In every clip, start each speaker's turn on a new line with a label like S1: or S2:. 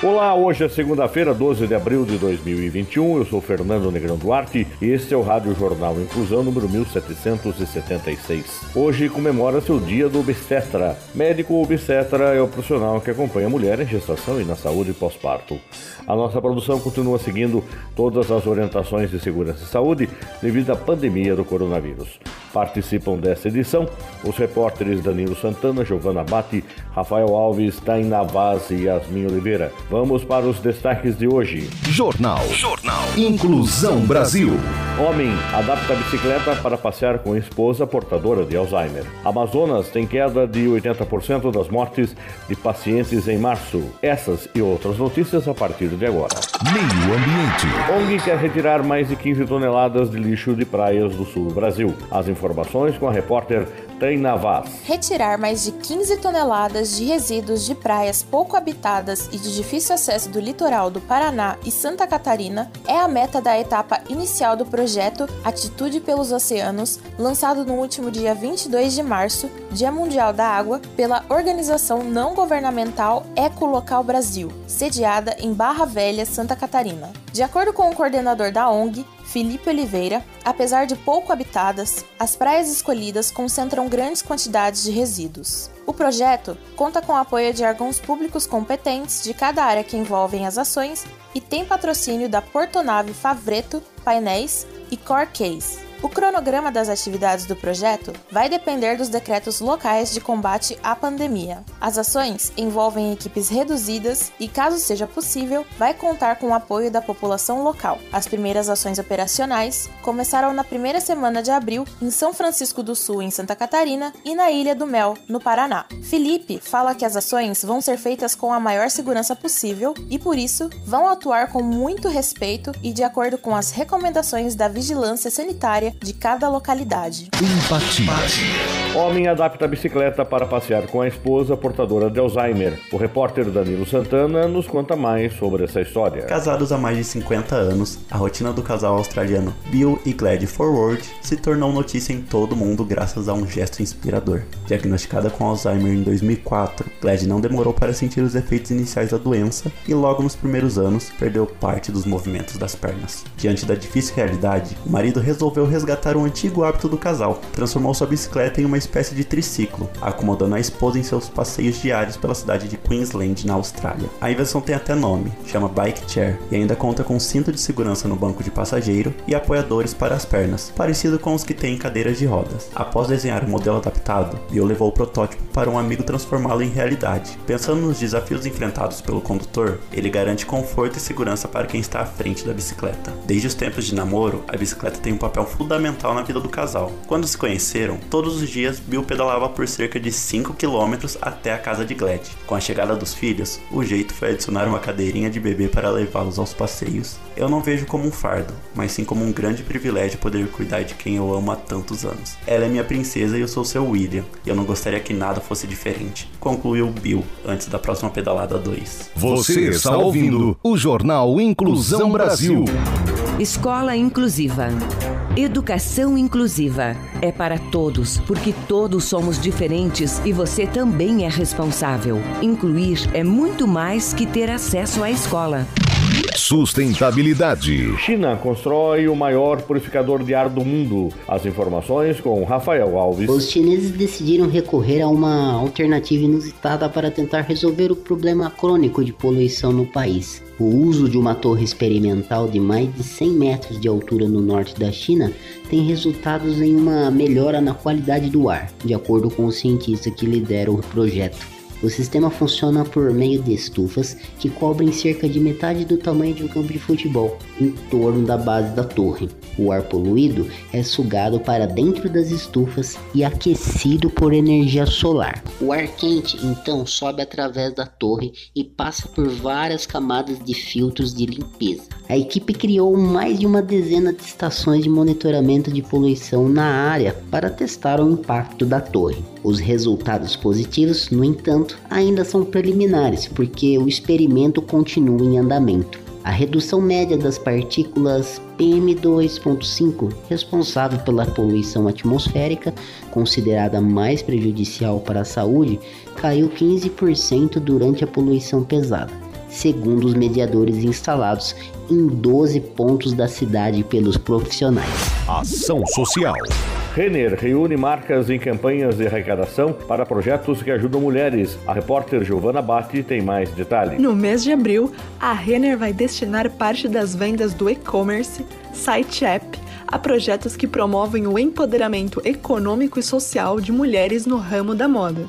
S1: Olá, hoje é segunda-feira, 12 de abril de 2021. Eu sou Fernando Negrão Duarte e este é o Rádio Jornal Inclusão número 1776. Hoje comemora-se o Dia do Obstetra. Médico obstetra é o profissional que acompanha a mulher em gestação e na saúde pós-parto. A nossa produção continua seguindo todas as orientações de segurança e saúde devido à pandemia do coronavírus. Participam desta edição os repórteres Danilo Santana, Giovana Batti, Rafael Alves, Taina Vaz e Yasmin Oliveira. Vamos para os destaques de hoje.
S2: Jornal. Jornal. Inclusão Brasil.
S1: Homem adapta a bicicleta para passear com esposa portadora de Alzheimer. Amazonas tem queda de 80% das mortes de pacientes em março. Essas e outras notícias a partir de agora.
S2: Meio Ambiente.
S1: ONG quer retirar mais de 15 toneladas de lixo de praias do sul do Brasil. As informações com a repórter Taina Vaz.
S3: Retirar mais de 15 toneladas de resíduos de praias pouco habitadas e de difícil acesso do litoral do Paraná e Santa Catarina é a meta da etapa inicial do projeto Atitude pelos Oceanos, lançado no último dia 22 de março, Dia Mundial da Água, pela organização não governamental Ecolocal Brasil, sediada em Barra Velha, Santa Catarina. De acordo com o coordenador da ONG, Felipe Oliveira, apesar de pouco habitadas, as praias escolhidas concentram grandes quantidades de resíduos. O projeto conta com o apoio de órgãos públicos competentes de cada área que envolvem as ações e tem patrocínio da Portonave Favreto, Painéis e Corcase. O cronograma das atividades do projeto vai depender dos decretos locais de combate à pandemia. As ações envolvem equipes reduzidas e, caso seja possível, vai contar com o apoio da população local. As primeiras ações operacionais começaram na primeira semana de abril em São Francisco do Sul, em Santa Catarina, e na Ilha do Mel, no Paraná. Felipe fala que as ações vão ser feitas com a maior segurança possível e, por isso, vão atuar com muito respeito e de acordo com as recomendações da vigilância sanitária de cada localidade.
S2: Empatia.
S1: Homem adapta a bicicleta para passear com a esposa portadora de Alzheimer. O repórter Danilo Santana nos conta mais sobre essa história.
S4: Casados há mais de 50 anos, a rotina do casal australiano Bill e Glad Forward se tornou notícia em todo o mundo graças a um gesto inspirador. Diagnosticada com Alzheimer em 2004, Glad não demorou para sentir os efeitos iniciais da doença e logo nos primeiros anos perdeu parte dos movimentos das pernas. Diante da difícil realidade, o marido resolveu resgatar um antigo hábito do casal, transformou sua bicicleta em uma espécie de triciclo, acomodando a esposa em seus passeios diários pela cidade de Queensland, na Austrália. A invenção tem até nome, chama Bike Chair, e ainda conta com cinto de segurança no banco de passageiro e apoiadores para as pernas, parecido com os que tem em cadeiras de rodas. Após desenhar o modelo adaptado, Bill levou o protótipo para um amigo transformá-lo em realidade. Pensando nos desafios enfrentados pelo condutor, ele garante conforto e segurança para quem está à frente da bicicleta. Desde os tempos de namoro, a bicicleta tem um papel fundamental na vida do casal. Quando se conheceram, todos os dias Bill pedalava por cerca de 5 km até a casa de Glad. Com a chegada dos filhos, o jeito foi adicionar uma cadeirinha de bebê para levá-los aos passeios. Eu não vejo como um fardo, mas sim como um grande privilégio poder cuidar de quem eu amo há tantos anos. Ela é minha princesa e eu sou seu William, e eu não gostaria que nada fosse diferente. Concluiu Bill antes da próxima pedalada 2.
S2: Você está ouvindo o Jornal Inclusão Brasil.
S5: Escola Inclusiva. Educação inclusiva é para todos, porque todos somos diferentes e você também é responsável. Incluir é muito mais que ter acesso à escola.
S2: Sustentabilidade.
S1: China constrói o maior purificador de ar do mundo. As informações com Rafael Alves.
S6: Os chineses decidiram recorrer a uma alternativa inusitada para tentar resolver o problema crônico de poluição no país. O uso de uma torre experimental de mais de 100 metros de altura no norte da China tem resultados em uma melhora na qualidade do ar, de acordo com o cientista que lidera o projeto. O sistema funciona por meio de estufas que cobrem cerca de metade do tamanho de um campo de futebol, em torno da base da torre. O ar poluído é sugado para dentro das estufas e aquecido por energia solar. O ar quente então sobe através da torre e passa por várias camadas de filtros de limpeza. A equipe criou mais de uma dezena de estações de monitoramento de poluição na área para testar o impacto da torre. Os resultados positivos, no entanto, ainda são preliminares, porque o experimento continua em andamento. A redução média das partículas PM2.5, responsável pela poluição atmosférica, considerada mais prejudicial para a saúde, caiu 15% durante a poluição pesada, segundo os mediadores instalados em 12 pontos da cidade pelos profissionais.
S2: Ação Social.
S1: Renner reúne marcas em campanhas de arrecadação para projetos que ajudam mulheres. A repórter Giovana Batti tem mais detalhes.
S7: No mês de abril, a Renner vai destinar parte das vendas do e-commerce, site app, a projetos que promovem o empoderamento econômico e social de mulheres no ramo da moda.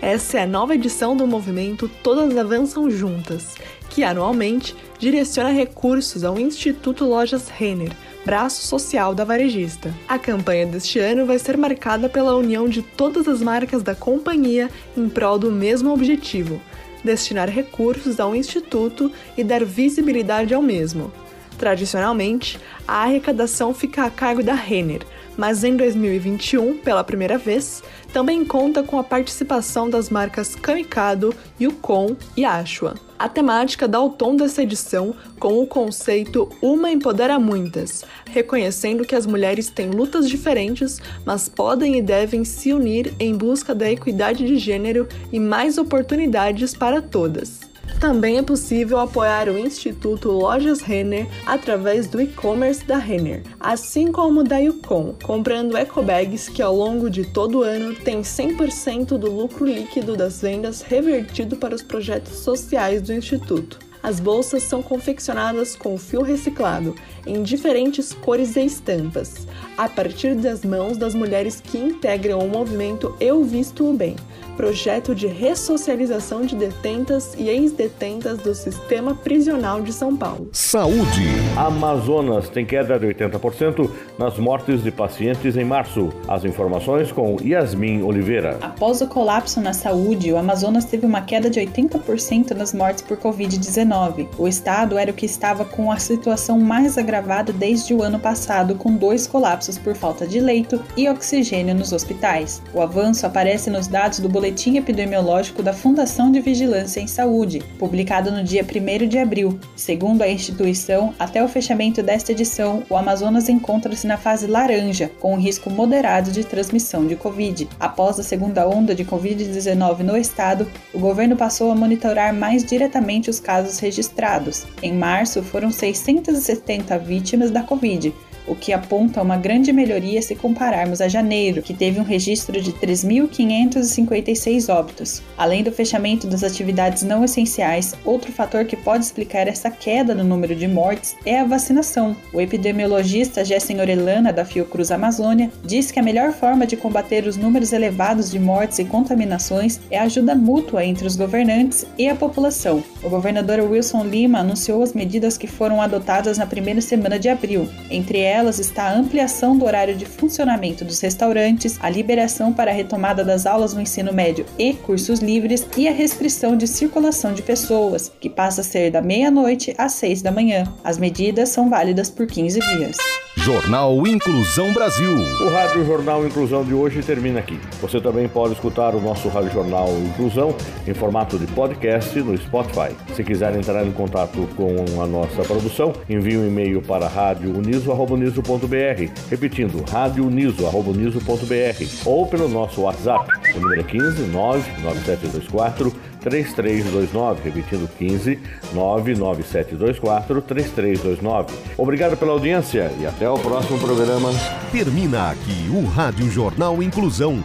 S7: Essa é a nova edição do movimento Todas Avançam Juntas, que anualmente direciona recursos ao Instituto Lojas Renner braço social da varejista. A campanha deste ano vai ser marcada pela união de todas as marcas da companhia em prol do mesmo objetivo: destinar recursos ao instituto e dar visibilidade ao mesmo. Tradicionalmente, a arrecadação fica a cargo da Renner, mas em 2021, pela primeira vez, também conta com a participação das marcas Kamikado, Yukon e Ashua. A temática dá o tom dessa edição com o conceito Uma Empodera Muitas, reconhecendo que as mulheres têm lutas diferentes, mas podem e devem se unir em busca da equidade de gênero e mais oportunidades para todas. Também é possível apoiar o Instituto Lojas Renner através do e-commerce da Renner, assim como da Yukon, comprando ecobags que ao longo de todo o ano tem 100% do lucro líquido das vendas revertido para os projetos sociais do Instituto. As bolsas são confeccionadas com fio reciclado, em diferentes cores e estampas, a partir das mãos das mulheres que integram o movimento Eu Visto o Bem, projeto de ressocialização de detentas e ex-detentas do sistema prisional de São Paulo.
S2: Saúde.
S1: Amazonas tem queda de 80% nas mortes de pacientes em março. As informações com Yasmin Oliveira.
S8: Após o colapso na saúde, o Amazonas teve uma queda de 80% nas mortes por Covid-19. O estado era o que estava com a situação mais agravada desde o ano passado, com dois colapsos por falta de leito e oxigênio nos hospitais. O avanço aparece nos dados do boletim Boletim Epidemiológico da Fundação de Vigilância em Saúde, publicado no dia 1 de abril. Segundo a instituição, até o fechamento desta edição, o Amazonas encontra-se na fase laranja, com um risco moderado de transmissão de Covid. Após a segunda onda de Covid-19 no estado, o governo passou a monitorar mais diretamente os casos registrados. Em março, foram 670 vítimas da Covid, o que aponta uma grande melhoria se compararmos a janeiro, que teve um registro de 3.556 óbitos. Além do fechamento das atividades não essenciais, outro fator que pode explicar essa queda no número de mortes é a vacinação. O epidemiologista Jessen Orellana, da Fiocruz Amazônia, diz que a melhor forma de combater os números elevados de mortes e contaminações é a ajuda mútua entre os governantes e a população. O governador Wilson Lima anunciou as medidas que foram adotadas na primeira semana de abril, entre elas delas está a ampliação do horário de funcionamento dos restaurantes, a liberação para a retomada das aulas no ensino médio e cursos livres e a restrição de circulação de pessoas, que passa a ser da meia-noite às seis da manhã. As medidas são válidas por 15 dias.
S2: Jornal Inclusão Brasil.
S1: O Rádio Jornal Inclusão de hoje termina aqui. Você também pode escutar o nosso Rádio Jornal Inclusão em formato de podcast no Spotify. Se quiser entrar em contato com a nossa produção, envie um e-mail para radioniso.br, repetindo, radioniso.br ou pelo nosso WhatsApp, o número é 15 99724 3329, repetindo 15 99724 3329. Obrigado pela audiência e até o próximo programa.
S2: Termina aqui o Rádio Jornal Inclusão